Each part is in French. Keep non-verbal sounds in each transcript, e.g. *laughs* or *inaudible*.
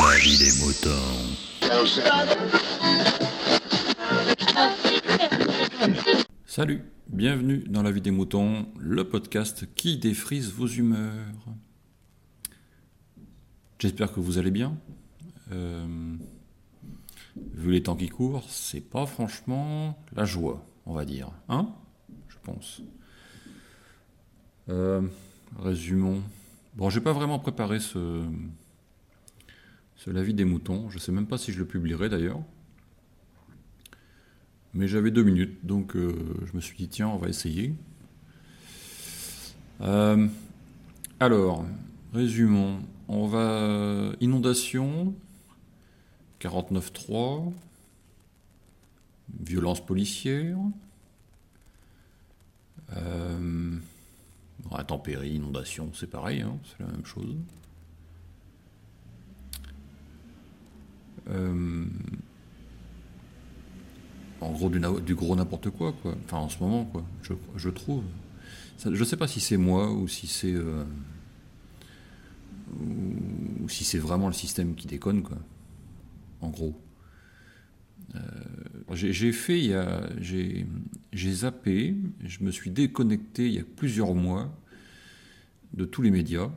La vie des moutons. Salut, bienvenue dans La vie des moutons, le podcast qui défrise vos humeurs. J'espère que vous allez bien. Euh, vu les temps qui courent, c'est pas franchement la joie, on va dire. Hein Je pense. Euh, résumons. Bon, j'ai pas vraiment préparé ce, ce La vie des moutons. Je sais même pas si je le publierai d'ailleurs. Mais j'avais deux minutes, donc euh, je me suis dit, tiens, on va essayer. Euh, alors, résumons. On va. Inondation, 49.3, violence policière, euh, intempéries, inondation, c'est pareil, hein, c'est la même chose. En gros du, gros n'importe quoi, quoi. Enfin, en ce moment, quoi. Je, trouve. Ça, je sais pas si c'est moi ou si c'est euh, ou si c'est vraiment le système qui déconne, quoi. En gros. Euh, j'ai fait, il y a, j'ai zappé, je me suis déconnecté il y a plusieurs mois de tous les médias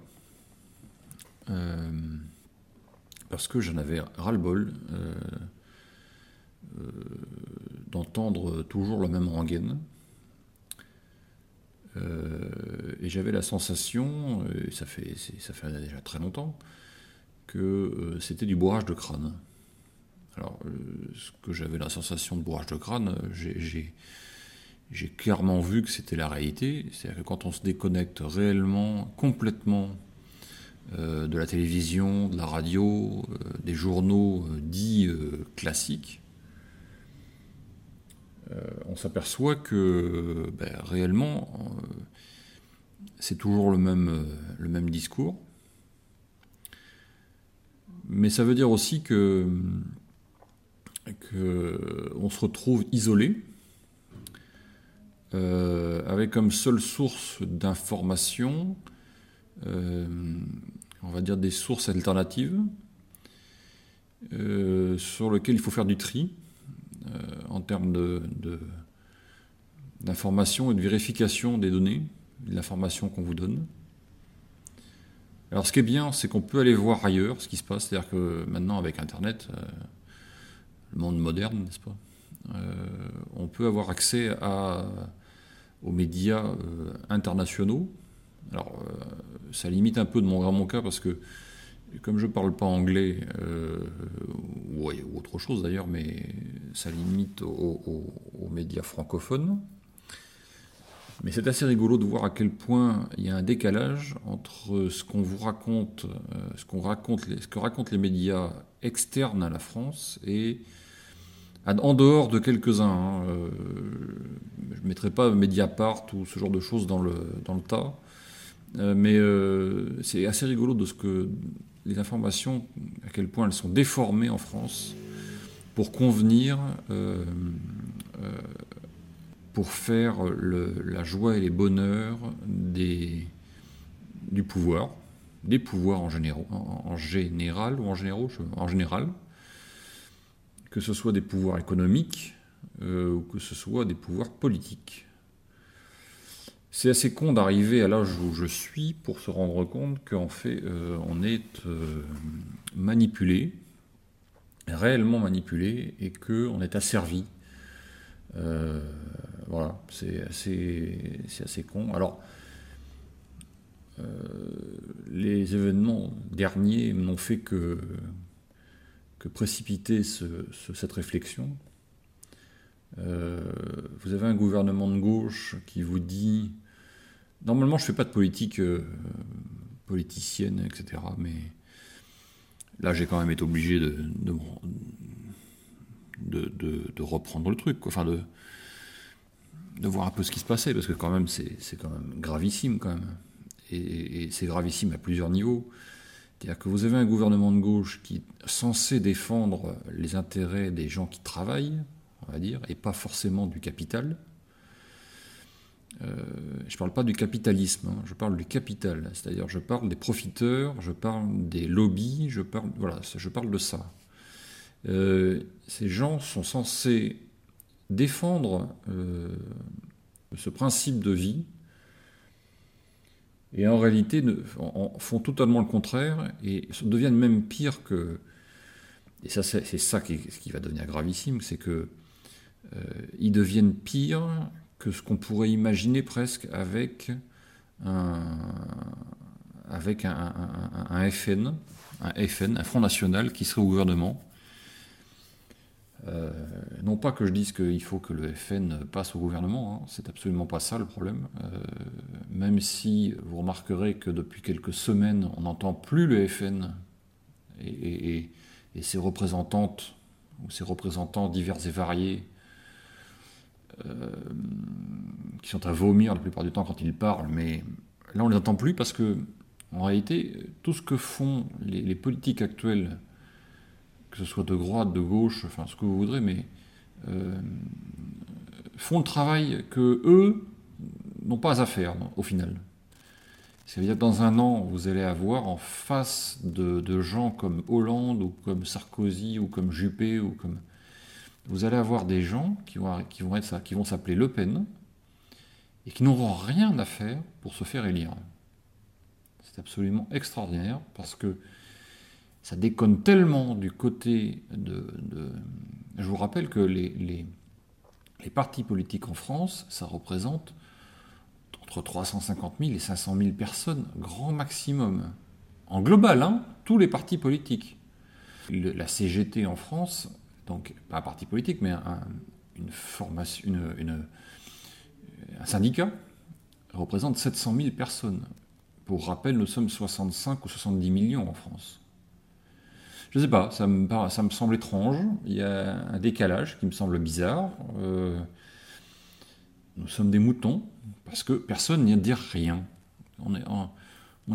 euh, parce que j'en avais ras-le-bol. Euh, euh, d'entendre toujours la même rengaine. Euh, et j'avais la sensation, et ça fait, ça fait déjà très longtemps, que c'était du bourrage de crâne. Alors, ce que j'avais la sensation de bourrage de crâne, j'ai clairement vu que c'était la réalité. C'est-à-dire que quand on se déconnecte réellement, complètement de la télévision, de la radio, des journaux dits classiques, euh, on s'aperçoit que ben, réellement, euh, c'est toujours le même, euh, discours. Mais ça veut dire aussi que, se retrouve isolé, avec comme seule source d'information, on va dire des sources alternatives, sur lesquelles il faut faire du tri. Euh, en termes d'information et de vérification des données, de l'information qu'on vous donne. Alors ce qui est bien, c'est qu'on peut aller voir ailleurs ce qui se passe, c'est-à-dire que maintenant avec Internet, euh, le monde moderne, n'est-ce pas, euh, on peut avoir accès aux médias internationaux. Alors ça limite un peu de mon, mon cas parce que comme je ne parle pas anglais, euh, ou, autre chose d'ailleurs, mais ça limite aux, médias francophones. Mais c'est assez rigolo de voir à quel point il y a un décalage entre ce qu'on vous raconte, euh, ce, qu'on raconte ce que racontent les médias externes à la France et en dehors de quelques-uns. Hein, euh, je ne mettrai pas Mediapart ou ce genre de choses dans le, dans le tas. Mais c'est assez rigolo de ce que les informations, à quel point elles sont déformées en France pour convenir, euh, euh, pour faire la joie et les bonheurs des, du pouvoir, des pouvoirs en, général, ou en, général, que ce soit des pouvoirs économiques euh, ou que ce soit des pouvoirs politiques. C'est assez con d'arriver à l'âge où je suis pour se rendre compte qu'en fait, euh, on est euh, manipulé, réellement manipulé, et qu'on est asservi. Euh, voilà, c'est assez, assez con. Alors, les événements derniers n'ont fait que, que précipiter cette réflexion. Vous avez un gouvernement de gauche qui vous dit Normalement, je ne fais pas de politique euh, politicienne, etc. Mais là, j'ai quand même été obligé de, de, reprendre le truc, enfin de, de voir un peu ce qui se passait, parce que quand même, c'est quand même gravissime, quand même. Et, c'est gravissime à plusieurs niveaux. C'est-à-dire que vous avez un gouvernement de gauche qui est censé défendre les intérêts des gens qui travaillent, va dire, et pas forcément du capital. Euh, je ne parle pas du capitalisme, hein, je parle du capital, c'est-à-dire je parle des profiteurs, je parle des lobbies, je parle, voilà, je parle de ça. Euh, ces gens sont censés défendre euh, ce principe de vie et en réalité font totalement le contraire et deviennent même pires que... Et ça, c'est ça qui, qui, va devenir gravissime, c'est que ils deviennent pires que ce qu'on pourrait imaginer presque avec un, FN, un FN, un Front National qui serait au gouvernement. Euh, non pas que je dise qu'il faut que le FN passe au gouvernement, hein, c'est absolument pas ça le problème. Euh, même si vous remarquerez que depuis quelques semaines, on n'entend plus le FN et, ses représentantes ou ses représentants divers et variés euh, qui sont à vomir la plupart du temps quand ils parlent, mais là on ne les entend plus parce que, en réalité, tout ce que font les, politiques actuelles, que ce soit de droite, de gauche, enfin ce que vous voudrez, mais euh, font le travail que eux n'ont pas à faire au final. C'est-à-dire dans un an, vous allez avoir en face de, gens comme Hollande ou comme Sarkozy ou comme Juppé ou comme vous allez avoir des gens qui vont, s'appeler Le Pen et qui n'auront rien à faire pour se faire élire. C'est absolument extraordinaire parce que ça déconne tellement du côté de. Je vous rappelle que les, partis politiques en France, ça représente entre 350 000 et 500 000 personnes, grand maximum. En global, hein, tous les partis politiques. la CGT en France, donc pas un parti politique, mais un, une une, un syndicat, représente 700 000 personnes. Pour rappel, nous sommes 65 ou 70 millions en France. Je ne sais pas, ça me, semble étrange, il y a un décalage qui me semble bizarre. Euh, nous sommes des moutons, parce que personne n'y dire rien. On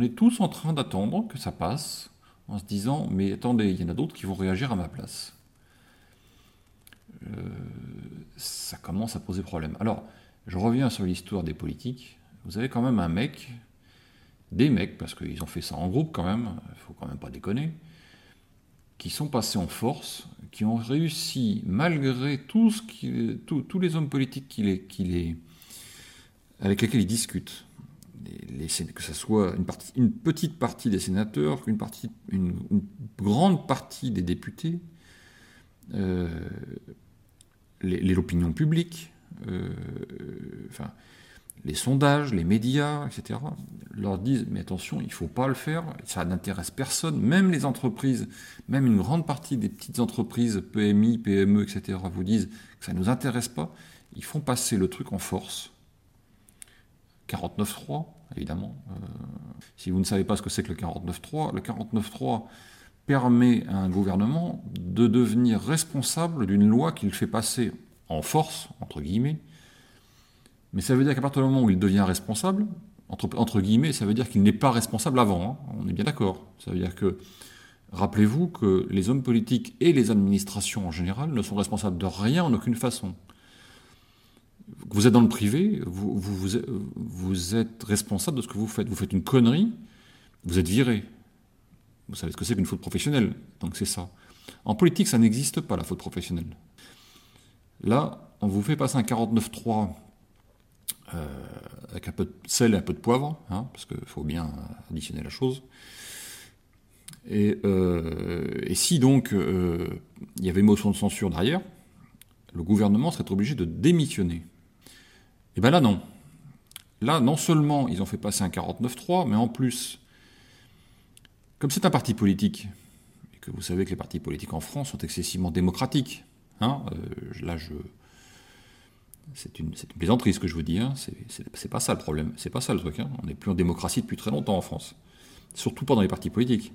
est tous en train d'attendre que ça passe, en se disant, mais attendez, il y en a d'autres qui vont réagir à ma place. Euh, ça commence à poser problème. Alors, je reviens sur l'histoire des politiques. Vous avez quand même un mec, des mecs, parce qu'ils ont fait ça en groupe quand même, il faut quand même pas déconner, qui sont passés en force, qui ont réussi, malgré tout ce tous les hommes politiques avec lesquels ils discutent, que ce soit une, petite partie des sénateurs, une, partie, une, grande partie des députés, euh, l'opinion publique, euh, enfin, les sondages, les médias, etc., leur disent mais attention, il ne faut pas le faire, ça n'intéresse personne, même les entreprises, même une grande partie des petites entreprises, PMI, PME, etc., vous disent que ça ne nous intéresse pas, ils font passer le truc en force. 49.3, évidemment. Euh, si vous ne savez pas ce que c'est que le 49.3, le 49.3 permet à un gouvernement de devenir responsable d'une loi qu'il fait passer en force, entre guillemets. Mais ça veut dire qu'à partir du moment où il devient responsable, entre, guillemets, ça veut dire qu'il n'est pas responsable avant. Hein. on est bien d'accord. Ça veut dire que, rappelez-vous que les hommes politiques et les administrations en général ne sont responsables de rien en aucune façon. Vous êtes dans le privé, vous êtes responsable de ce que vous faites. Vous faites une connerie, vous êtes viré. Vous savez ce que c'est qu'une faute professionnelle, donc c'est ça. En politique, ça n'existe pas, la faute professionnelle. Là, on vous fait passer un 49.3 euh, avec un peu de sel et un peu de poivre, hein, parce qu'il faut bien additionner la chose. Et, euh, si donc euh, il y avait motion de censure derrière, le gouvernement serait obligé de démissionner. Et eh bien là, non. Là, non seulement ils ont fait passer un 49.3, mais en plus, comme c'est un parti politique, et que vous savez que les partis politiques en France sont excessivement démocratiques, hein, euh, là je. C'est une, plaisanterie ce que je vous dis, hein, c'est pas ça le problème, c'est pas ça le truc. Hein. On n'est plus en démocratie depuis très longtemps en France, surtout pas dans les partis politiques.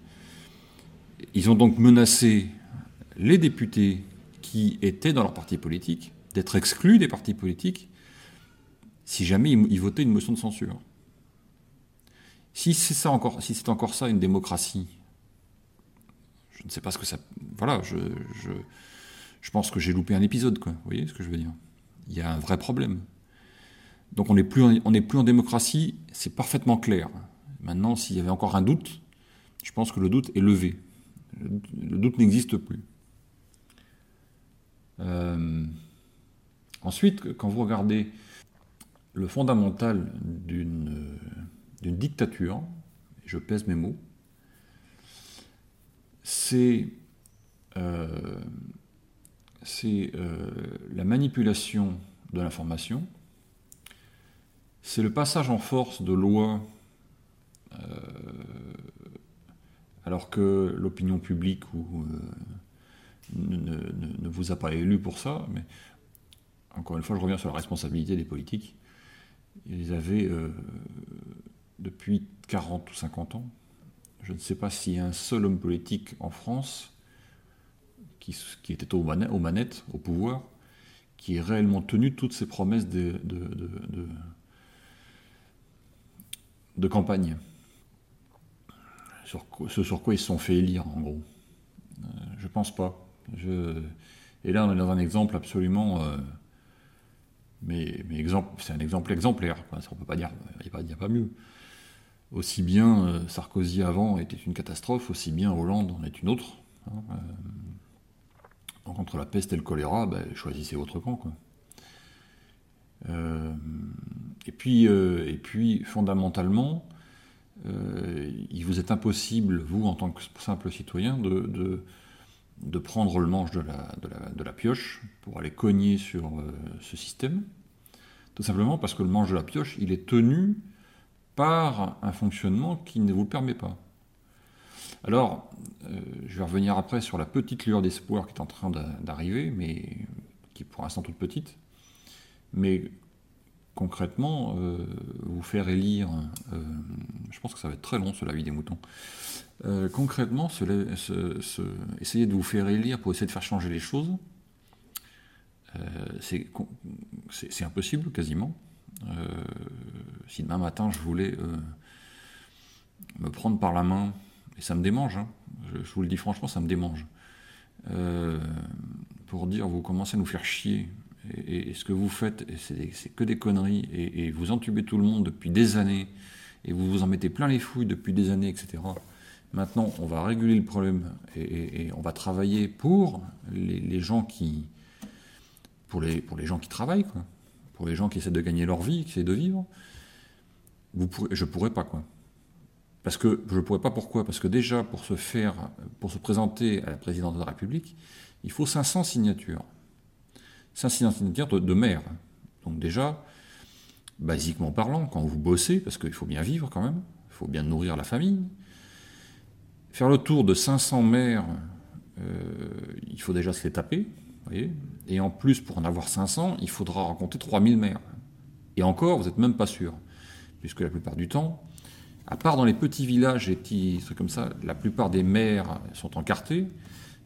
Ils ont donc menacé les députés qui étaient dans leur parti politique d'être exclus des partis politiques si jamais ils votaient une motion de censure. Si c'est ça encore, si c'est encore ça une démocratie, je ne sais pas ce que ça. Voilà, je, je, pense que j'ai loupé un épisode, quoi. Vous voyez ce que je veux dire? Il y a un vrai problème. Donc on n'est plus, en, plus en démocratie, c'est parfaitement clair. Maintenant, s'il y avait encore un doute, je pense que le doute est levé. Le doute n'existe plus. Euh, ensuite, quand vous regardez le fondamental d'une dictature, je pèse mes mots, c'est euh, euh, la manipulation de l'information, c'est le passage en force de lois euh, alors que l'opinion publique ou, ne, vous a pas élu pour ça, mais encore une fois, je reviens sur la responsabilité des politiques. Ils avaient, depuis 40 ou 50 ans, je ne sais pas s'il y a un seul homme politique en France qui, était aux manettes, au pouvoir, qui ait réellement tenu toutes ses promesses de, campagne. Sur, ce sur quoi ils se sont fait élire, en gros. Je euh, je pense pas. et là, on est dans un exemple absolument. Euh, mais, mais c'est un exemple exemplaire. on ne peut pas dire. Il n'y a, pas mieux aussi bien euh, Sarkozy avant était une catastrophe, aussi bien Hollande en est une autre. Hein, euh. donc entre la peste et le choléra, ben, choisissez votre camp. Euh, et, puis, fondamentalement, il vous est impossible, vous, en tant que simple citoyen, de, prendre le manche de la, de, la, de la, pioche pour aller cogner sur ce système. Tout simplement parce que le manche de la pioche, il est tenu par un fonctionnement qui ne vous le permet pas. Alors, euh, je vais revenir après sur la petite lueur d'espoir qui est en train d'arriver, mais qui est pour l'instant toute petite. Mais concrètement, euh, vous faire élire, euh, je pense que ça va être très long sur la vie des moutons. concrètement, essayer de vous faire élire pour essayer de faire changer les choses, c'est impossible quasiment. Euh, si demain matin je voulais euh, me prendre par la main, et ça me démange, hein, je, vous le dis franchement, ça me démange, euh, pour dire vous commencez à nous faire chier, et, ce que vous faites, c'est que des conneries, et, vous entubez tout le monde depuis des années, et vous vous en mettez plein les fouilles depuis des années, etc. Maintenant, on va réguler le problème et, on va travailler pour les, gens qui, pour les, pour les gens qui travaillent, quoi pour les gens qui essaient de gagner leur vie, qui essaient de vivre, vous je pourrais pas quoi. Parce que je ne pourrais pas pourquoi? Parce que déjà pour se faire, pour se présenter à la présidence de la République, il faut 500 signatures. 500 signatures de, maires. Donc déjà, basiquement parlant, quand vous bossez, parce qu'il faut bien vivre quand même, il faut bien nourrir la famille, faire le tour de 500 maires, euh, il faut déjà se les taper, et en plus, pour en avoir 500, il faudra rencontrer 3000 maires. Et encore, vous n'êtes même pas sûr. Puisque la plupart du temps, à part dans les petits villages et petits trucs comme ça, la plupart des maires sont encartés.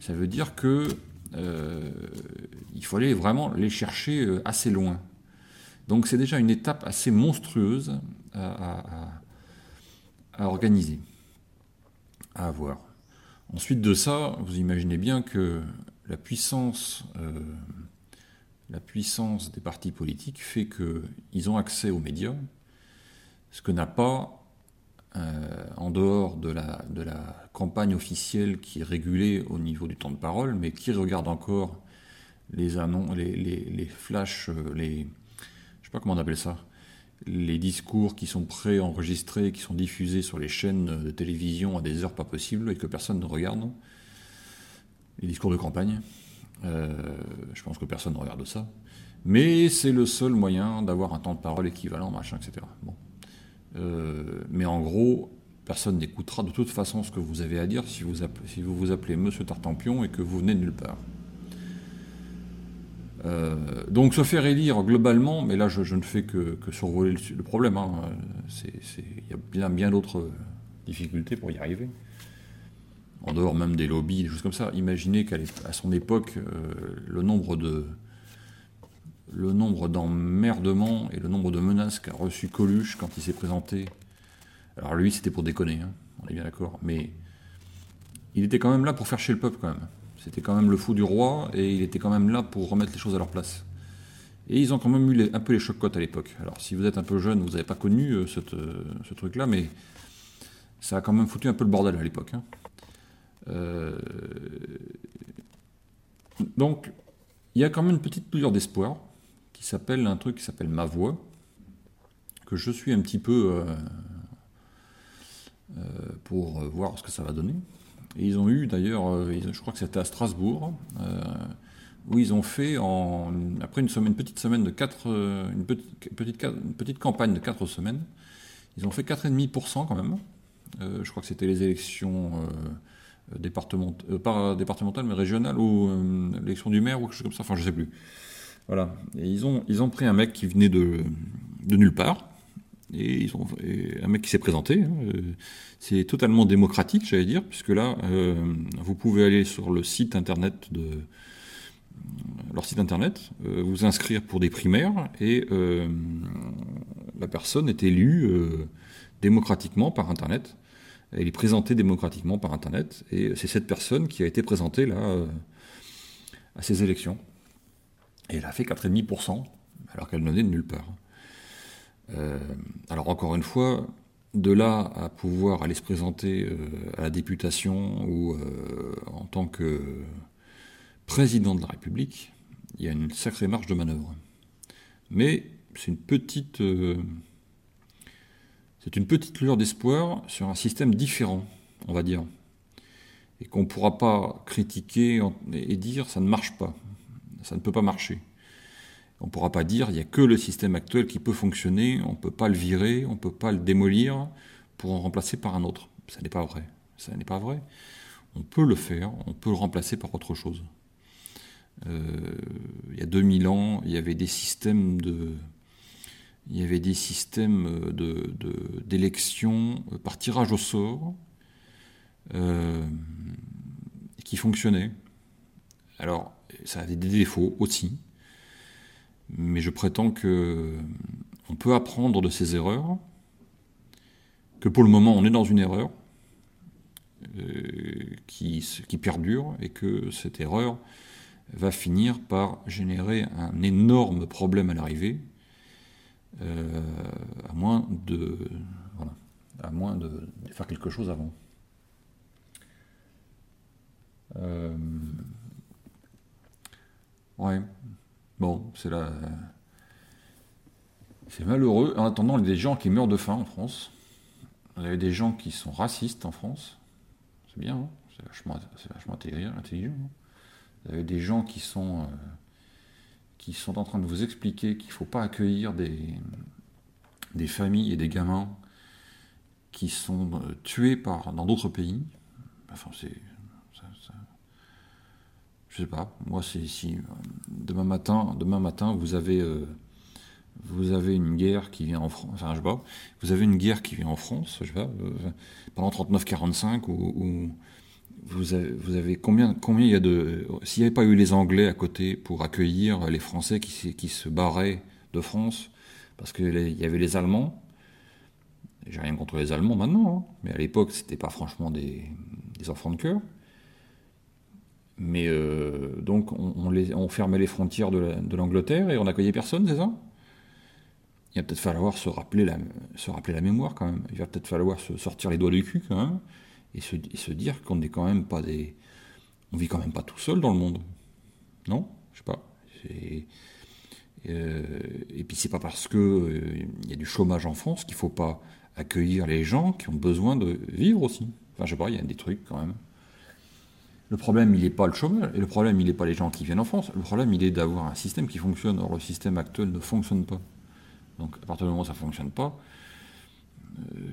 Ça veut dire que euh, il faut aller vraiment les chercher euh, assez loin. Donc c'est déjà une étape assez monstrueuse à, à organiser, à avoir. Ensuite de ça, vous imaginez bien que la puissance, euh, la puissance des partis politiques fait qu'ils ont accès aux médias, ce que n'a pas, euh, en dehors de la, campagne officielle qui est régulée au niveau du temps de parole, mais qui regarde encore les annonces, les flashs, euh, les, je sais pas comment on appelle ça, les discours qui sont pré-enregistrés, qui sont diffusés sur les chaînes de télévision à des heures pas possibles et que personne ne regarde les discours de campagne. Euh, je pense que personne ne regarde ça. Mais c'est le seul moyen d'avoir un temps de parole équivalent, machin, etc. Euh, mais en gros, personne n'écoutera de toute façon ce que vous avez à dire si vous, vous appelez Monsieur Tartampion et que vous venez de nulle part. Euh, donc se faire élire globalement, mais là je, ne fais que, survoler le, problème, hein. il y a bien d'autres difficultés pour y arriver en dehors même des lobbies, des choses comme ça. Imaginez qu'à son époque, euh, le nombre de le nombre d'emmerdements et le nombre de menaces qu'a reçu Coluche quand il s'est présenté. Alors lui, c'était pour déconner, hein, on est bien d'accord, mais il était quand même là pour faire chez le peuple quand même. C'était quand même le fou du roi et il était quand même là pour remettre les choses à leur place. Et ils ont quand même eu un peu les chocottes à l'époque. Alors si vous êtes un peu jeune, vous n'avez pas connu euh, euh, ce truc-là, mais ça a quand même foutu un peu le bordel à l'époque. Hein. Euh, donc, il y a quand même une petite lueur d'espoir qui s'appelle un truc qui s'appelle Ma Voix, que je suis un petit peu pour voir ce que ça va donner. Et ils ont eu d'ailleurs, je crois que c'était à Strasbourg, où ils ont fait, après une, petite semaine de 4, une petite, petite, campagne de 4 semaines, ils ont fait 4,5% quand même. Euh, je crois que c'était les élections euh, départementales, euh, pas départementales, mais régionales, ou l'élection du maire, ou quelque chose comme ça, enfin je sais plus. Voilà. Ils ont, ils ont pris un mec qui venait de, de nulle part, et ils ont un mec qui s'est présenté. Hein, c'est totalement démocratique, j'allais dire, puisque là, vous pouvez aller sur le site internet de leur site internet, euh, vous inscrire pour des primaires et euh, la personne est élue euh, démocratiquement par internet. Elle est présentée démocratiquement par internet et c'est cette personne qui a été présentée là à ces élections. Elle a fait 4,5% alors qu'elle venait de nulle part. alors encore une fois, de là à pouvoir aller se présenter à la députation ou en tant que président de la République, il y a une sacrée marge de manœuvre. Mais c'est une petite, euh, c'est une petite lueur d'espoir sur un système différent, on va dire, et qu'on ne pourra pas critiquer et dire ça ne marche pas, ça ne peut pas marcher. On ne pourra pas dire il n'y a que le système actuel qui peut fonctionner, on ne peut pas le virer, on ne peut pas le démolir pour en remplacer par un autre. Ça n'est pas vrai. Ça n'est pas vrai. On peut le faire, on peut le remplacer par autre chose. Euh, il y a 2000 ans, il y avait des systèmes de, il y avait des systèmes d'élection euh, par tirage au sort euh, qui fonctionnaient. Alors, ça avait des défauts aussi, mais je prétends que on peut apprendre de ces erreurs, que pour le moment on est dans une erreur qui, qui perdure et que cette erreur va finir par générer un énorme problème à l'arrivée, euh, à moins de à moins de, faire quelque chose avant. Euh, ouais, bon, c'est la. C'est malheureux. En attendant, il y a des gens qui meurent de faim en France. Il y a des gens qui sont racistes en France. C'est bien, hein c'est vachement, vachement intelligent. Hein vous avez des gens qui sont, euh, qui sont en train de vous expliquer qu'il ne faut pas accueillir des, des familles et des gamins qui sont euh, tués par, dans d'autres pays. Enfin, c'est. je sais pas. Moi, c'est si euh, demain matin, demain matin, vous avez, vous avez une guerre qui vient en France. Enfin, je sais pas. Vous avez une guerre qui vient en France. Je sais pas. pendant 39-45 ou vous avez, combien, combien il y a de. S'il n'y avait pas eu les Anglais à côté pour accueillir les Français qui, qui se barraient de France, parce qu'il y avait les Allemands, j'ai rien contre les Allemands maintenant, hein, mais à l'époque, c'était pas franchement des, enfants de cœur. Mais euh, donc, on, les, on, fermait les frontières de l'Angleterre et on n'accueillait personne, c'est ça? Il va peut-être falloir se rappeler, la, se rappeler la mémoire quand même. Il va peut-être falloir se sortir les doigts du cul quand même et se, dire qu'on n'est quand même pas des. On vit quand même pas tout seul dans le monde. Non? Je sais pas. Euh, et puis c'est pas parce que euh, il y a du chômage en France qu'il faut pas accueillir les gens qui ont besoin de vivre aussi. Enfin, je sais pas, il y a des trucs quand même. Le problème, il n'est pas le chômage, et le problème, il n'est pas les gens qui viennent en France. Le problème, il est d'avoir un système qui fonctionne. Or, le système actuel ne fonctionne pas. Donc, à partir du moment où ça ne fonctionne pas, euh,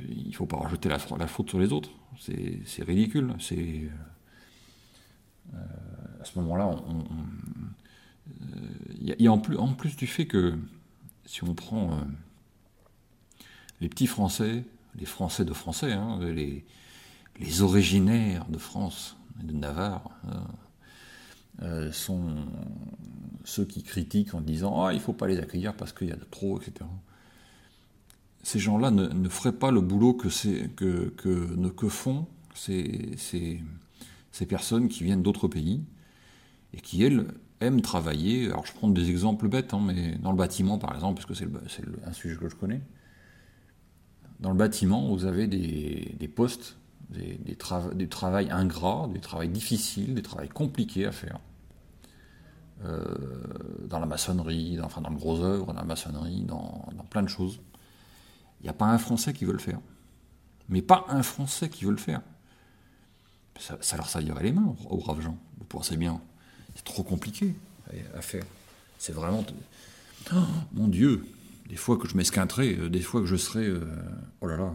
il ne faut pas rajouter la, faute sur les autres. C'est ridicule. C'est euh, à ce moment-là, il y, a en plus, du fait que si on prend euh, les petits Français, les Français de Français, hein, les, originaires de France et de Navarre, sont ceux qui critiquent en disant ah il faut pas les accueillir parce qu'il y a trop, etc ces gens-là ne, feraient pas le boulot que, que, que, que font ces, ces, ces, personnes qui viennent d'autres pays et qui, elles, aiment travailler. Alors je prends des exemples bêtes, hein, mais dans le bâtiment par exemple, parce que c'est un sujet que je connais. Dans le bâtiment, vous avez des, postes, des, des, des travails ingrats, des travails difficiles, des travails compliqués à faire. Euh, dans la maçonnerie, dans, enfin dans le gros œuvre, dans la maçonnerie, dans, plein de choses. Il n'y a pas un Français qui veut le faire. Mais pas un Français qui veut le faire. Ça, leur salirait les mains aux braves gens. Vous pensez bien. C'est trop compliqué à faire. C'est vraiment. Oh, mon Dieu, des fois que je m'esquinterai, euh, des fois que je serai. Euh, oh là là.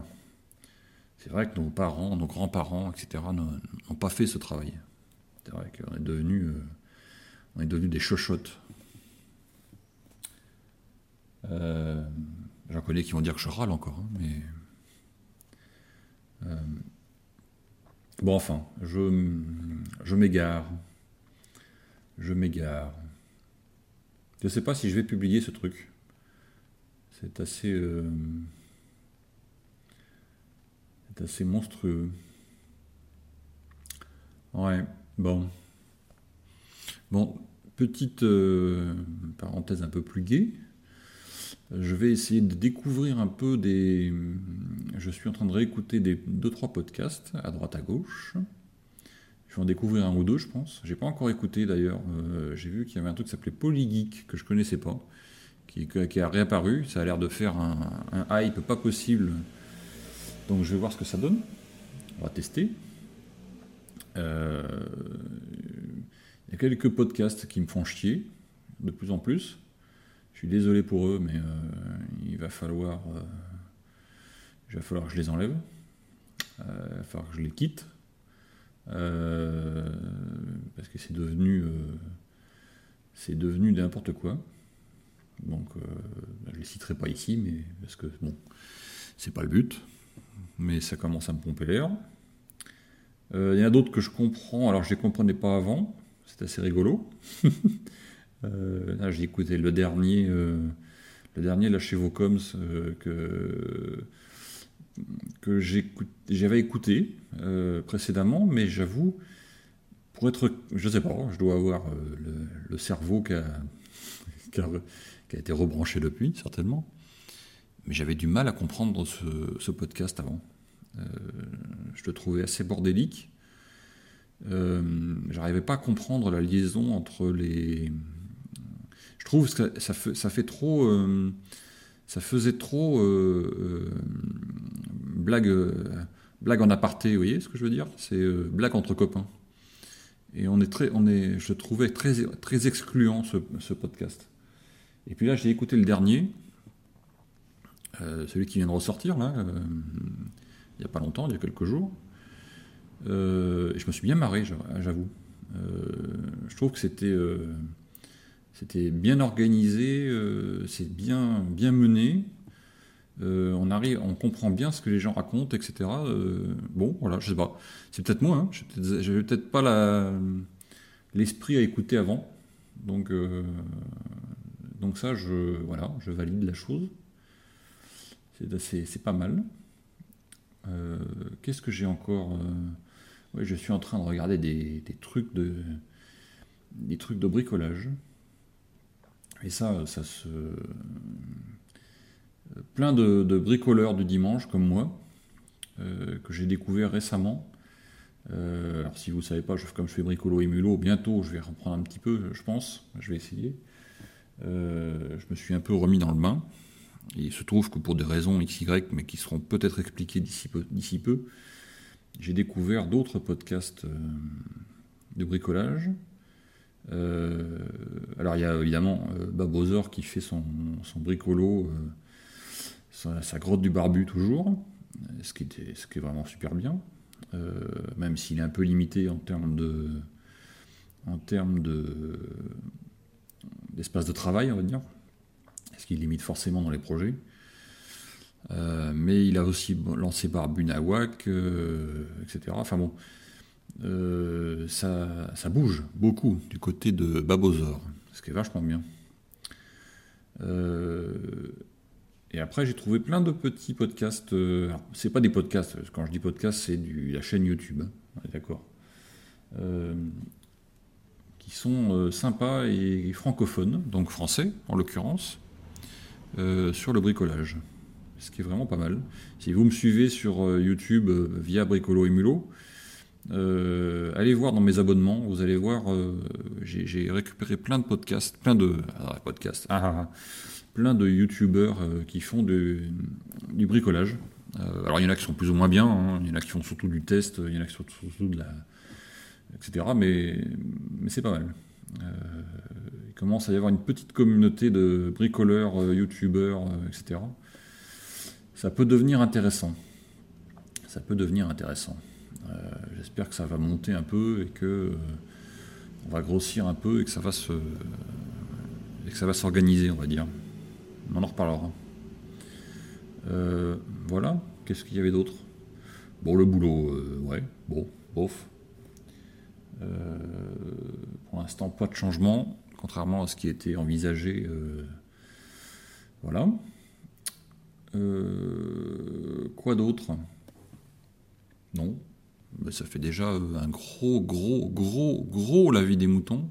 C'est vrai que nos parents, nos grands-parents, etc., n'ont pas fait ce travail. C'est vrai qu'on est devenu, euh, des chochottes. J'en connais qui vont dire que je râle encore, hein, mais. bon, enfin, je, je m'égare je m'égare. Je ne sais pas si je vais publier ce truc. C'est assez. Euh, c'est assez monstrueux. Ouais, bon. Bon, petite euh, parenthèse un peu plus gaie. Je vais essayer de découvrir un peu des. Je suis en train de réécouter des deux trois podcasts à droite à gauche. Je vais en découvrir un ou deux, je pense. J'ai pas encore écouté d'ailleurs. Euh, j'ai vu qu'il y avait un truc qui s'appelait Polygeek que je connaissais pas, qui, a réapparu. Ça a l'air de faire un, hype pas possible. Donc je vais voir ce que ça donne. On va tester. Euh, il y a quelques podcasts qui me font chier, de plus en plus. Je suis désolé pour eux, mais euh, il va falloir, il va falloir que je les enlève. il va falloir que je les quitte. Euh, parce que c'est devenu, euh, c'est devenu n'importe quoi. Donc, euh, je les citerai pas ici, mais parce que bon, c'est pas le but. Mais ça commence à me pomper l'air. Il y en a d'autres que je comprends, alors je les comprenais pas avant, c'est assez rigolo. *laughs* là, j'ai écouté le dernier, le dernier là chez Vocoms que que j'avais écouté euh, précédemment, mais j'avoue, pour être, je sais pas, je dois avoir euh, le, cerveau *laughs* qui a, été rebranché depuis, certainement, mais j'avais du mal à comprendre ce, podcast avant. Euh, je le trouvais assez bordélique. J'arrivais pas à comprendre la liaison entre les. Je trouve que ça fait, trop ça faisait trop blague, euh, blague en aparté, vous voyez ce que je veux dire? C'est euh, blague entre copains. Et on est très, on est, je trouvais très, très excluant ce, podcast. Et puis là, j'ai écouté le dernier, euh, celui qui vient de ressortir, là, il n'y a pas longtemps, il y a quelques jours. et je me suis bien marré, j'avoue. je trouve que c'était c'était bien organisé, c'est bien, bien mené. Euh, on arrive, on comprend bien ce que les gens racontent, etc. Euh, bon, voilà, je sais pas. C'est peut-être moi. Hein. J'avais peut-être pas l'esprit à écouter avant. Donc, euh, donc ça, je, voilà, je valide la chose. C'est pas mal. Qu'est-ce que j'ai encore Je suis en train de regarder des, trucs de des trucs de bricolage. Et ça, ça se plein de, bricoleurs du dimanche comme moi, euh, que j'ai découvert récemment. Euh, alors si vous ne savez pas, je, comme je fais bricolo et mulot, bientôt je vais reprendre un petit peu, je pense, je vais essayer. Euh, je me suis un peu remis dans le bain. Et il se trouve que pour des raisons XY, mais qui seront peut-être expliquées d'ici peu, peu j'ai découvert d'autres podcasts de bricolage. Alors il y a évidemment Babozor qui fait son, son bricolo sa, grotte du barbu toujours, ce qui, est vraiment super bien, euh, même s'il est un peu limité en termes de en de d'espace de travail, on va dire, ce qui limite forcément dans les projets. Euh, mais il a aussi lancé Barbu Nawak, euh, etc. Enfin bon, ça, ça, bouge beaucoup du côté de Babozor, ce qui est vachement bien. Et après, j'ai trouvé plein de petits podcasts. Euh, c'est pas des podcasts, quand je dis podcast, c'est la chaîne YouTube, hein, d'accord. Euh, qui sont sympas et francophones, donc français en l'occurrence, sur le bricolage. Ce qui est vraiment pas mal. Si vous me suivez sur YouTube via Bricolo et Mulot, allez voir dans mes abonnements, vous allez voir, j'ai récupéré plein de podcasts, plein de ah, podcasts, ah, ah, plein de youtubeurs qui font du bricolage. Euh, alors il y en a qui sont plus ou moins bien, hein. il y en a qui font surtout du test, il y en a qui font surtout de la. etc. Mais, mais c'est pas mal. Euh, il commence à y avoir une petite communauté de bricoleurs, euh, youtubeurs, etc. Ça peut devenir intéressant. Ça peut devenir intéressant. J'espère que ça va monter un peu et que on va grossir un peu et que ça va se et que ça va s'organiser, on va dire. On en reparlera. Euh, voilà, qu'est-ce qu'il y avait d'autre? Bon, le boulot, euh, ouais, bon, bof. Euh, pour l'instant, pas de changement, contrairement à ce qui était envisagé. voilà. quoi d'autre? Non. Ben, ça fait déjà un gros, gros, gros, gros la vie des moutons.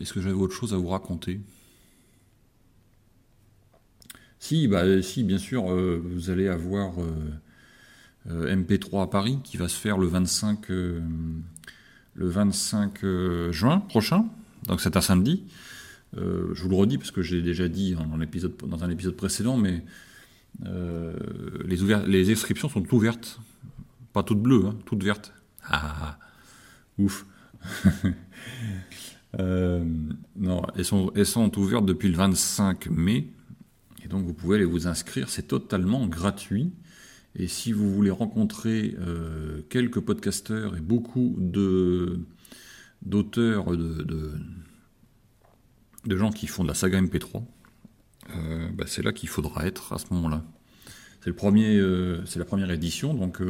Est-ce que j'avais autre chose à vous raconter? Si, bah, si bien sûr, euh, vous allez avoir euh, euh, MP3 à Paris qui va se faire le 25, le 25 juin prochain, donc c'est un samedi. je vous le redis parce que j'ai déjà dit dans, dans un épisode précédent, mais les, les, inscriptions sont ouvertes. Pas toutes bleues, hein, toutes vertes. Ah, ah, ah. ouf. *laughs* non, elles sont, elles sont ouvertes depuis le 25 mai. Et donc vous pouvez aller vous inscrire, c'est totalement gratuit. Et si vous voulez rencontrer euh, quelques podcasteurs et beaucoup de, d'auteurs, de, de, gens qui font de la saga MP3, euh, bah, c'est là qu'il faudra être à ce moment-là. C'est, euh, c'est la première édition, donc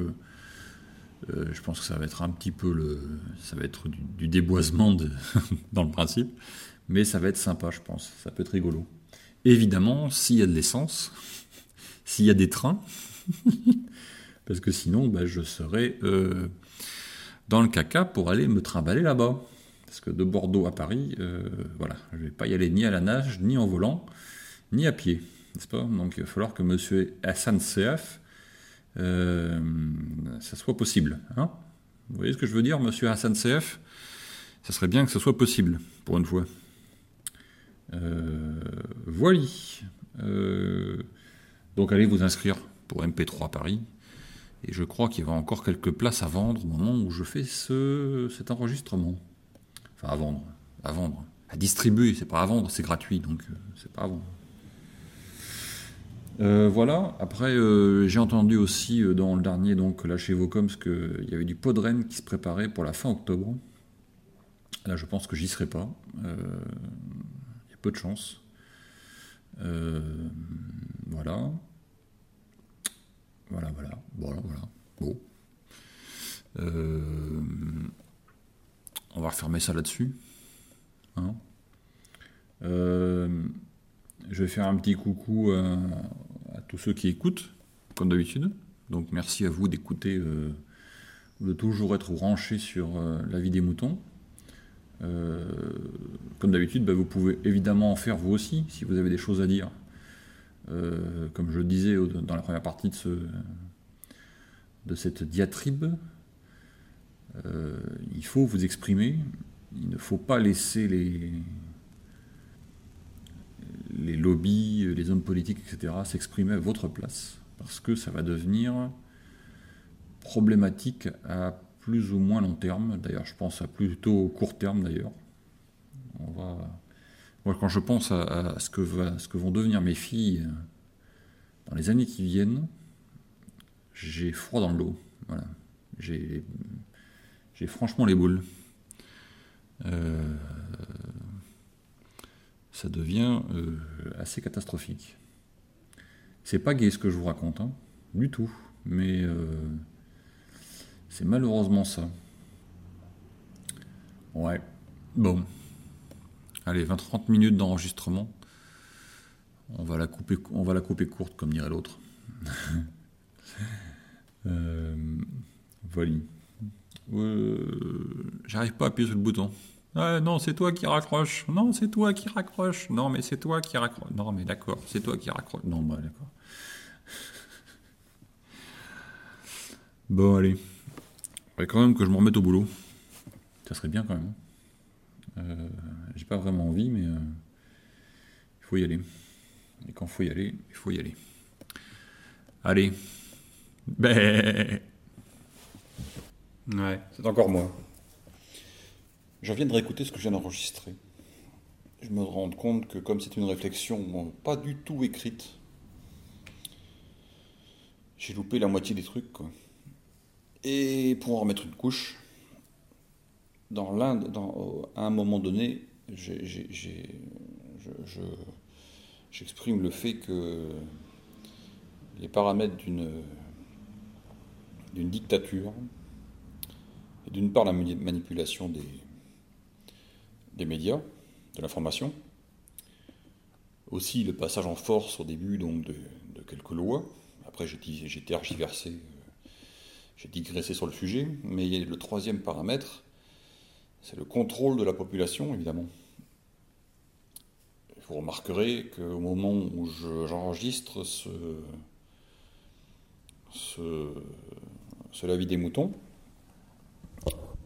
je pense que ça va être un petit peu le, ça va être du, déboisement *laughs* dans le principe, mais ça va être sympa, je pense. Ça peut être rigolo. Évidemment, s'il y a de l'essence, *laughs* s'il y a des trains, *laughs* parce que sinon, bah, je serais euh, dans le caca pour aller me trimballer là-bas. Parce que de Bordeaux à Paris, euh, voilà, je ne vais pas y aller ni à la nage, ni en volant, ni à pied, n'est-ce pas? Donc il va falloir que Monsieur Hassan CF, euh, ça soit possible. Hein Vous voyez ce que je veux dire, Monsieur Hassan CF Ça serait bien que ce soit possible, pour une fois. Euh, voilà. Euh, donc allez vous inscrire pour MP3 Paris. Et je crois qu'il y aura encore quelques places à vendre au moment où je fais ce, cet enregistrement. Enfin, à vendre. À vendre. À distribuer, c'est pas à vendre, c'est gratuit, donc c'est pas à vendre. Voilà. Après, j'ai entendu aussi dans le dernier, donc là chez Vocoms, qu'il y avait du Podren qui se préparait pour la fin octobre. Là, je pense que j'y serai pas peu de chance. Euh, voilà. Voilà, voilà. Voilà, voilà. Bon. Euh, on va refermer ça là-dessus. Hein. Euh, je vais faire un petit coucou à, tous ceux qui écoutent, comme d'habitude. Donc merci à vous d'écouter, de toujours être branché sur la vie des moutons. Euh, comme d'habitude, bah, vous pouvez évidemment en faire vous aussi, si vous avez des choses à dire. Euh, comme je le disais dans la première partie de, ce, de cette diatribe, euh, il faut vous exprimer, il ne faut pas laisser les lobbies, les hommes politiques, etc., s'exprimer à votre place, parce que ça va devenir problématique à plus ou moins long terme. D'ailleurs, je pense à plutôt court terme d'ailleurs. On va... Quand je pense à, ce, que va, ce que vont devenir mes filles dans les années qui viennent, j'ai froid dans le dos. Voilà. J'ai, j'ai franchement les boules. Euh, ça devient euh, assez catastrophique. C'est pas gai ce que je vous raconte, hein, du tout. Mais euh, c'est malheureusement ça. Ouais. Bon. Allez, 20-30 minutes d'enregistrement. On va la couper, on va la couper courte, comme dirait l'autre. *laughs* euh, voilà. J'arrive pas à appuyer sur le bouton. Ah, non, c'est toi qui raccroche. Non, c'est toi qui raccroche. Non, mais c'est toi qui raccroche. Non, mais d'accord, c'est toi qui raccroche. Non, bah d'accord. *laughs* Bon, allez. Il faudrait quand même que je me remette au boulot. Ça serait bien quand même. Euh, J'ai pas vraiment envie, mais euh, il faut y aller. Et quand il faut y aller, il faut y aller. Allez. *laughs* Ben. Ouais, c'est encore moi. Je viens de réécouter ce que je viens d'enregistrer. Je me rends compte que comme c'est une réflexion pas du tout écrite, j'ai loupé la moitié des trucs. Et pour en remettre une couche, dans l'un, dans, à un moment donné, j'exprime le fait que les paramètres d'une d'une dictature, et d'une part la manipulation des, des médias, de l'information, aussi le passage en force au début donc de, quelques lois, après j'ai tergiversé, euh, j'ai digressé sur le sujet, mais le troisième paramètre, c'est le contrôle de la population, évidemment. Vous remarquerez qu'au moment où j'enregistre ce, ce, ce vie des moutons,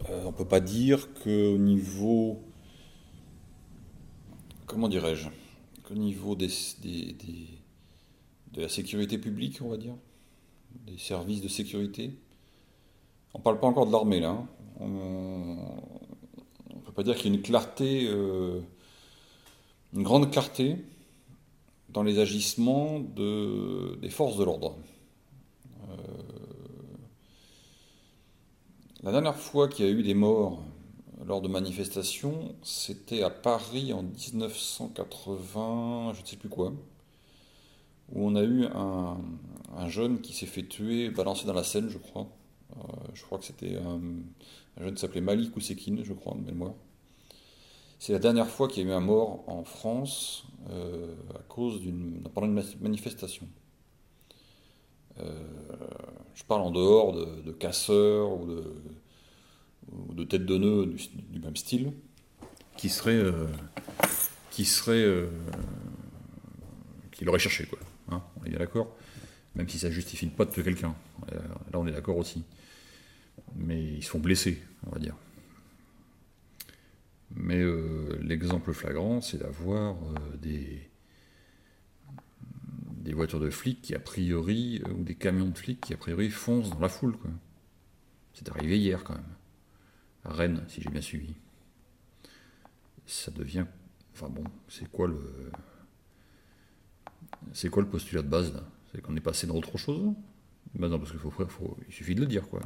euh, on ne peut pas dire qu'au niveau, comment dirais-je, qu'au niveau de la sécurité publique, on va dire, des services de sécurité, on ne parle pas encore de l'armée là, hein. on ne peut pas dire qu'il y a une clarté, euh, une grande clarté dans les agissements de, des forces de l'ordre. Euh, la dernière fois qu'il y a eu des morts lors de manifestations, c'était à Paris en 1980, je ne sais plus quoi, où on a eu un, jeune qui s'est fait tuer, balancé dans la Seine, je crois. Euh, je crois que c'était un, jeune qui s'appelait Malik Ousekine, je crois, de mémoire. C'est la dernière fois qu'il y a eu un mort en France euh, à cause d'une pendant une manifestation. Euh, je parle en dehors de, casseurs ou de, de têtes de nœuds du, même style, qui serait, euh, qui serait, euh, qui l'aurait cherché quoi. Hein, on est bien d'accord, même si ça justifie pas de tuer quelqu'un. Là, on est d'accord aussi. Mais ils se font blesser, on va dire. Mais l'exemple flagrant, c'est d'avoir des des voitures de flics qui a priori, euh, ou des camions de flics qui a priori foncent dans la foule. C'est arrivé hier quand même. Rennes, si j'ai bien suivi. Ça devient. Enfin bon, c'est quoi le. C'est quoi le postulat de base là? C'est qu'on est passé dans autre chose ben non, parce qu'il faut, il suffit de le dire quoi.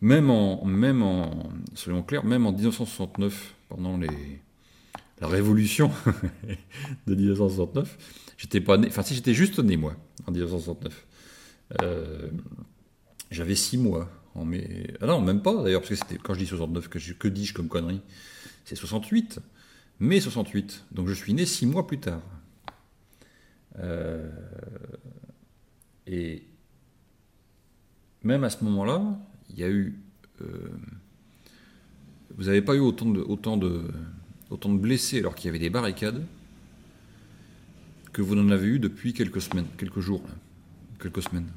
Même en, même en, soyons clairs, même en 1969, pendant les, la révolution *laughs* de 1969, J'étais pas né, enfin si j'étais juste né moi, en 1969. Euh, j'avais 6 mois. En mai... Ah non, même pas d'ailleurs, parce que c'était quand je dis 69, que, que dis-je comme connerie? C'est 68. Mai 68. Donc je suis né 6 mois plus tard. Euh, et même à ce moment-là, il y a eu. Euh, vous n'avez pas eu autant de, autant, de, autant de blessés alors qu'il y avait des barricades que vous en avez eu depuis quelques semaines, quelques jours, quelques semaines.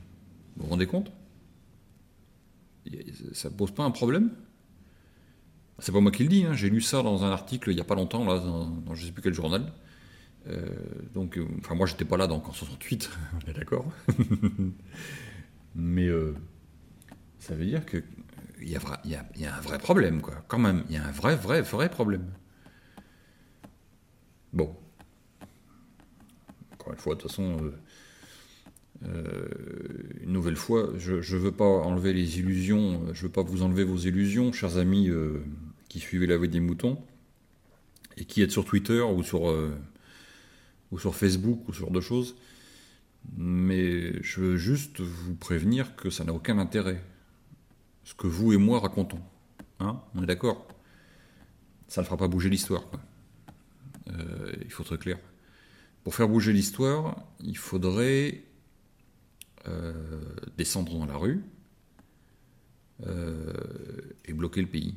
Vous vous rendez compte? Ça ne pose pas un problème C'est pas moi qui le dis, hein. j'ai lu ça dans un article il n'y a pas longtemps, là, dans, je ne sais plus quel journal. Euh, donc, euh, enfin, moi, j'étais pas là donc en 68, on est d'accord. *laughs* Mais euh, ça veut dire qu'il y, y, y, a un vrai problème, quoi. Quand même, il y a un vrai, vrai, vrai problème. Bon, une fois, de toute façon, euh, euh, une nouvelle fois, je ne veux pas enlever les illusions, je ne veux pas vous enlever vos illusions, chers amis euh, qui suivez la voie des moutons, et qui êtes sur Twitter ou sur, ou sur Facebook ou sur d'autres choses. Mais je veux juste vous prévenir que ça n'a aucun intérêt. Ce que vous et moi racontons. Hein On est d'accord? Ça ne fera pas bouger l'histoire. il faut être clair. Pour faire bouger l'histoire, il faudrait euh, descendre dans la rue, et bloquer le pays.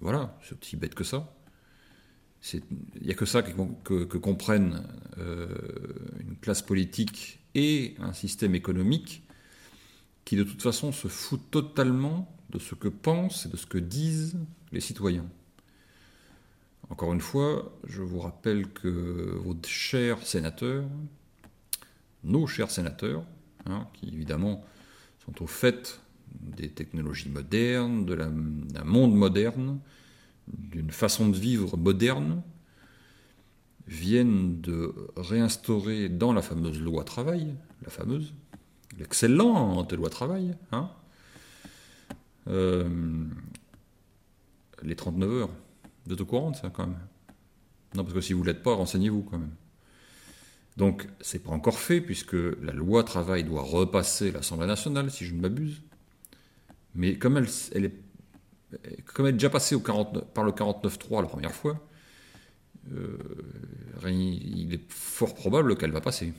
Voilà, c'est aussi bête que ça. Il n'y a que ça que, comprennent une classe politique et un système économique qui de toute façon se fout totalement de ce que pensent et de ce que disent les citoyens. Encore une fois, je vous rappelle que vos chers sénateurs, nos chers sénateurs, hein, qui évidemment sont au fait des technologies modernes, d'un monde moderne, d'une façon de vivre moderne, viennent de réinstaurer dans la fameuse loi travail, la fameuse, l'excellente loi travail, hein, euh, les 39 heures. Vous êtes au courant ça quand même? Non, parce que si vous ne l'êtes pas, renseignez-vous quand même. Donc, c'est pas encore fait, puisque la loi travail doit repasser l'Assemblée nationale, si je ne m'abuse. Mais comme elle, est, comme elle est déjà passée au 40, par le 49.3 la première fois, euh, il est fort probable qu'elle va passer.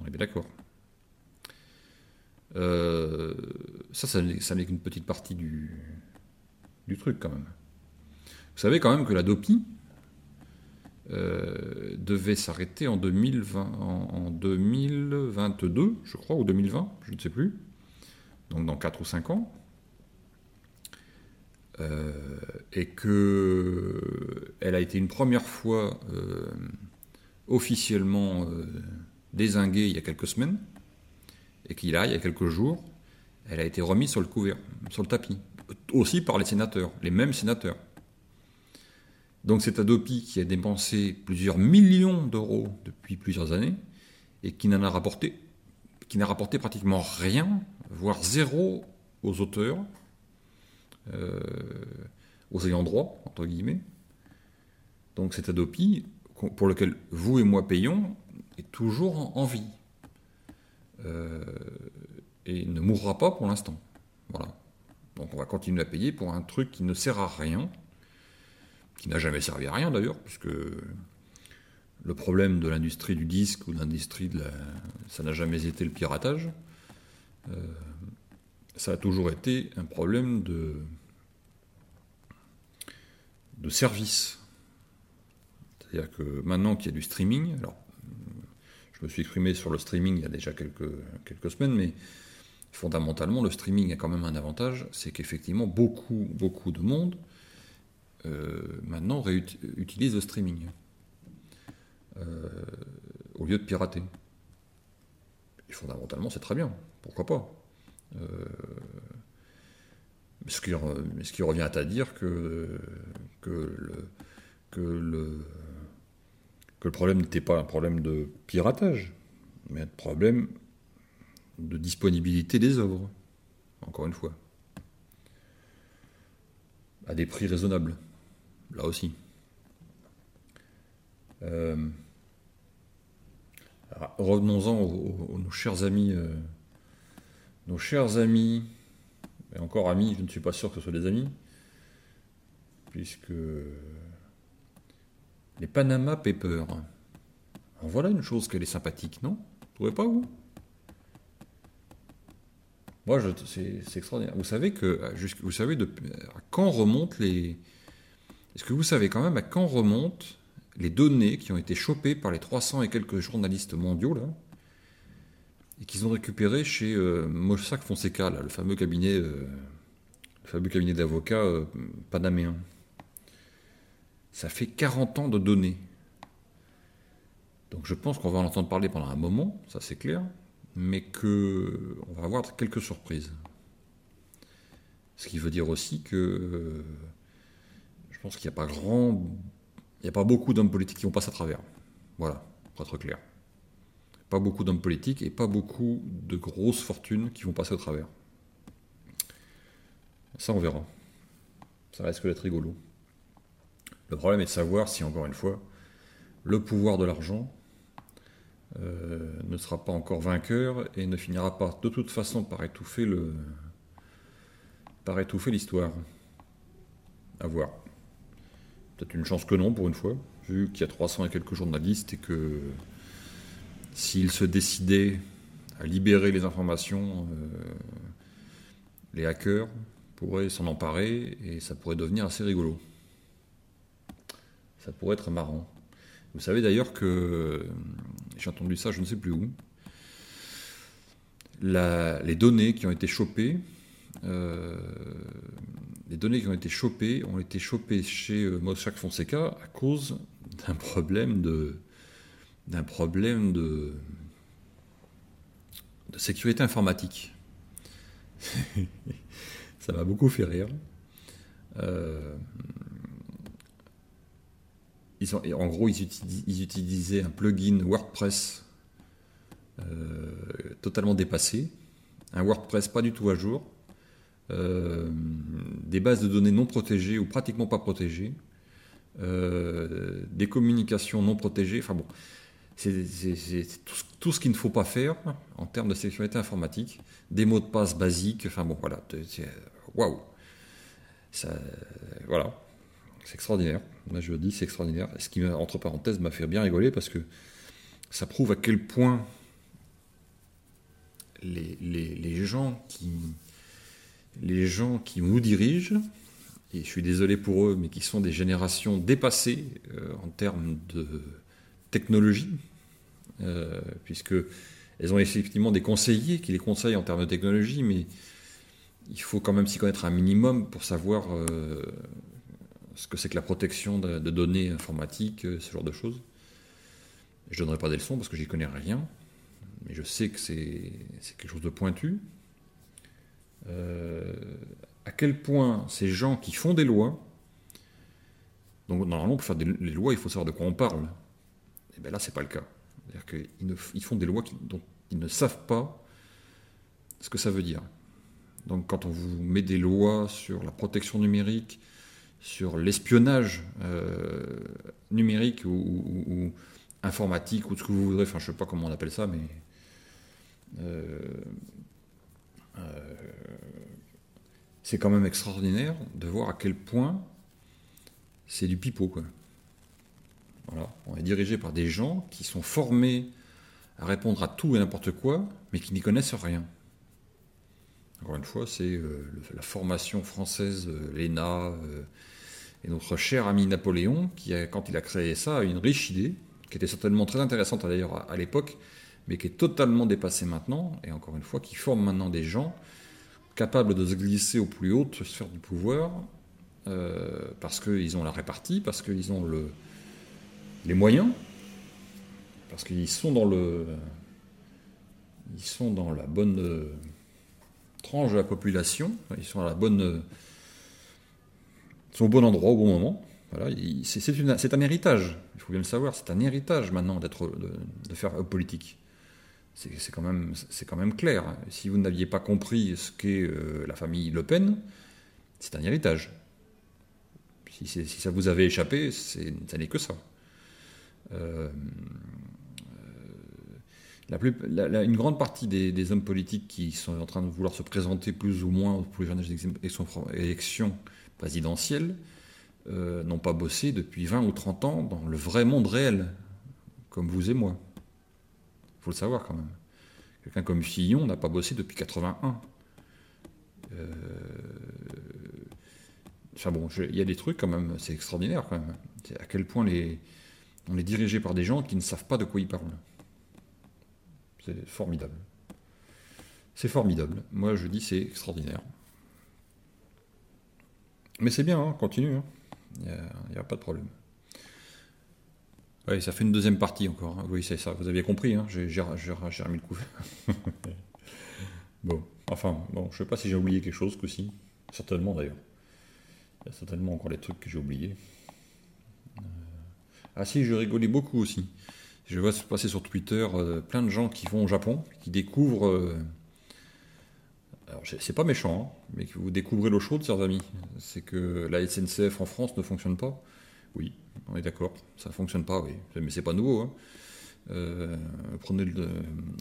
On est bien d'accord. Euh, ça, ça, n'est qu'une petite partie du, du, truc quand même. Vous savez quand même que la DOPI euh, devait s'arrêter en, 2020, en, 2022, je crois, ou 2020, je ne sais plus. Donc dans 4 ou 5 ans. Euh, et qu'elle a été une première fois officiellement désinguée il y a quelques semaines et qu'il a, il y a quelques jours, elle a été remise sur le couvert, sur le tapis, aussi par les sénateurs, les mêmes sénateurs. Donc c'est Adopi qui a dépensé plusieurs millions d'euros depuis plusieurs années et qui n'en a rapporté, n'a rapporté pratiquement rien, voire zéro aux auteurs, euh, aux ayants droit, entre guillemets. Donc cet Adopi, pour lequel vous et moi payons, est toujours en vie. Euh, et ne mourra pas pour l'instant. Voilà. Donc on va continuer à payer pour un truc qui ne sert à rien, qui n'a jamais servi à rien d'ailleurs, puisque le problème de l'industrie du disque ou de l'industrie de la... ça n'a jamais été le piratage. Euh, ça a toujours été un problème de, de service. C'est-à-dire que maintenant qu'il y a du streaming, alors je me suis exprimé sur le streaming il y a déjà quelques, quelques semaines, mais fondamentalement, le streaming a quand même un avantage, c'est qu'effectivement, beaucoup, beaucoup de monde maintenant utilise le streaming euh, au lieu de pirater. Et fondamentalement, c'est très bien, pourquoi pas. Euh, ce, qui, ce, qui, revient à dire que, que le que le problème n'était pas un problème de piratage, mais un problème de disponibilité des œuvres, encore une fois. À des prix raisonnables, là aussi. Euh, revenons-en aux, nos chers amis, euh, nos chers amis, et encore amis, je ne suis pas sûr que ce soit des amis, puisque les Panama Papers. En voilà une chose qu'elle est sympathique, non? Vous trouvez pas, vous? Moi, c'est extraordinaire. Vous savez que, vous savez à quand remontent les... Est-ce que vous savez quand même à quand remontent les données qui ont été chopées par les 300 et quelques journalistes mondiaux, là, et qu'ils ont récupérées chez euh, Mossack Fonseca, le fameux cabinet, euh, cabinet d'avocats euh, panaméen? Ça fait 40 ans de données. Donc je pense qu'on va en entendre parler pendant un moment, ça c'est clair, mais que on va avoir quelques surprises. Ce qui veut dire aussi que pense qu'il n'y a pas grand, il n'y a pas beaucoup d'hommes politiques qui vont passer à travers. Voilà, pour être clair. Pas beaucoup d'hommes politiques et pas beaucoup de grosses fortunes qui vont passer au travers. Ça on verra. Ça risque d'être rigolo. Le problème est de savoir si, encore une fois, le pouvoir de l'argent euh, ne sera pas encore vainqueur et ne finira pas de toute façon par étouffer le par étouffer l'histoire. À voir. Peut-être une chance que non pour une fois, vu qu'il y a 300 et quelques journalistes et que s'ils se décidaient à libérer les informations, euh, les hackers pourraient s'en emparer et ça pourrait devenir assez rigolo. Ça pourrait être marrant. Vous savez d'ailleurs que, j'ai entendu ça, je ne sais plus où, les données qui ont été chopées, euh, les données qui ont été chopées ont été chopées chez euh, Mossack Fonseca à cause d'un problème de d'un problème de, de sécurité informatique. *laughs* Ça m'a beaucoup fait rire. Euh, en gros, ils, utilisaient un plugin WordPress euh, totalement dépassé, un WordPress pas du tout à jour, euh, des bases de données non protégées ou pratiquement pas protégées, des communications non protégées. Enfin bon, c'est tout, ce qu'il ne faut pas faire en termes de sécurité informatique. Des mots de passe basiques, enfin bon, voilà. Waouh Voilà. C'est extraordinaire. Moi, je dis, c'est extraordinaire. Ce qui, entre parenthèses, m'a fait bien rigoler parce que ça prouve à quel point les, gens qui les gens qui nous dirigent, et je suis désolé pour eux, mais qui sont des générations dépassées euh, en termes de technologie, euh, puisque elles ont effectivement des conseillers qui les conseillent en termes de technologie, mais il faut quand même s'y connaître un minimum pour savoir euh, ce que c'est que la protection de, données informatiques, euh, ce genre de choses. Je ne donnerai pas des leçons parce que j'y connais rien, mais je sais que c'est quelque chose de pointu. À quel point ces gens qui font des lois, donc normalement pour faire des, les lois, il faut savoir de quoi on parle. Et eh bien là, c'est pas le cas. C'est-à-dire qu'ils font des lois dont ils ne savent pas ce que ça veut dire. Donc quand on vous met des lois sur la protection numérique, sur l'espionnage euh, numérique ou, informatique ou ce que vous voudrez, enfin je sais pas comment on appelle ça, mais euh, euh, c'est quand même extraordinaire de voir à quel point c'est du pipeau. Quoi. On est dirigé par des gens qui sont formés à répondre à tout et n'importe quoi, mais qui n'y connaissent rien. Encore une fois, c'est euh, la formation française, euh, l'ENA, euh, et notre cher ami Napoléon, qui, quand il a créé ça, a une riche idée, qui était certainement très intéressante d'ailleurs à, l'époque, mais qui est totalement dépassée maintenant, et encore une fois, qui forme maintenant des gens capables de se glisser au plus haut sphère du pouvoir, parce qu'ils ont la répartie, parce qu'ils ont le, les moyens, parce qu'ils sont dans le, ils sont dans la bonne euh, tranche de la population, ils sont à la bonne, sont au bon endroit au bon moment. Voilà, c'est un héritage, il faut bien le savoir, c'est un héritage maintenant d'être de, faire politique. C'est quand même quand même clair. Si vous n'aviez pas compris ce qu'est euh, la famille Le Pen, c'est un héritage. Si, ça vous avait échappé, ça n'est que ça. Euh, la une grande partie des, hommes politiques qui sont en train de vouloir se présenter plus ou moins pour les élections présidentielles euh, n'ont pas bossé depuis 20 ou 30 ans dans le vrai monde réel, comme vous et moi. Faut le savoir quand même. Quelqu'un comme Fillon n'a pas bossé depuis 81. Euh, enfin bon, il y a des trucs quand même, c'est extraordinaire quand même. À quel point les, on est dirigé par des gens qui ne savent pas de quoi ils parlent. C'est formidable. C'est formidable. Moi, je dis c'est extraordinaire. Mais c'est bien, hein, continue. Hein. Il n'y a, pas de problème. Oui, ça fait une deuxième partie encore. Hein. Oui, c'est ça. Vous aviez compris. Hein. J'ai remis le coup. *laughs* bon, enfin, bon, je sais pas si j'ai oublié quelque chose que si. Certainement d'ailleurs. Il y a certainement encore des trucs que j'ai oubliés. Ah si, je rigolais beaucoup aussi. Je vois se passer sur Twitter euh, plein de gens qui vont au Japon, qui découvrent. Euh, alors, c'est pas méchant, hein, mais que vous découvrez l'eau chaude, chers amis. C'est que la SNCF en France ne fonctionne pas. Oui, on est d'accord, ça fonctionne pas, oui. Mais c'est pas nouveau. Hein. Euh, prenez le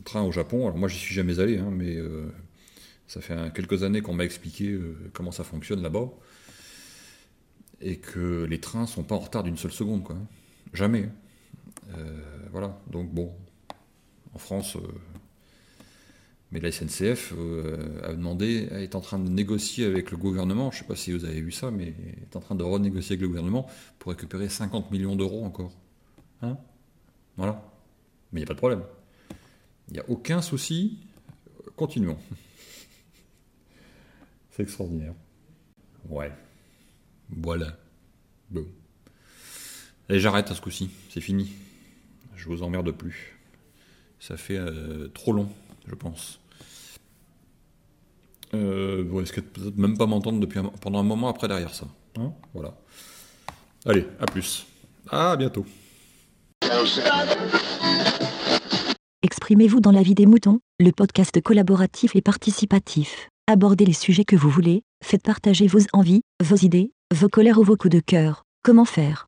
train au Japon. Alors moi, j'y suis jamais allé, hein, mais ça fait quelques années qu'on m'a expliqué comment ça fonctionne là-bas. Et que les trains sont pas en retard d'une seule seconde, quoi. Jamais. Euh, voilà, donc bon, en France, euh, Mais la SNCF a demandé, est en train de négocier avec le gouvernement, je ne sais pas si vous avez vu ça, mais est en train de renégocier avec le gouvernement pour récupérer 50 millions d'euros encore. Hein? Voilà. Mais il n'y a pas de problème. Il n'y a aucun souci. Continuons. *laughs* C'est extraordinaire. Ouais. Voilà. Bon. Et j'arrête à ce coup-ci. C'est fini. Je vous emmerde plus. Ça fait euh, trop long, je pense. Euh, vous risquez peut-être même pas m'entendre depuis pendant un moment après derrière ça. Hein voilà. Allez, à plus. À bientôt. Exprimez-vous dans la vie des moutons, le podcast collaboratif et participatif. Abordez les sujets que vous voulez, faites partager vos envies, vos idées, vos colères ou vos coups de cœur. Comment faire?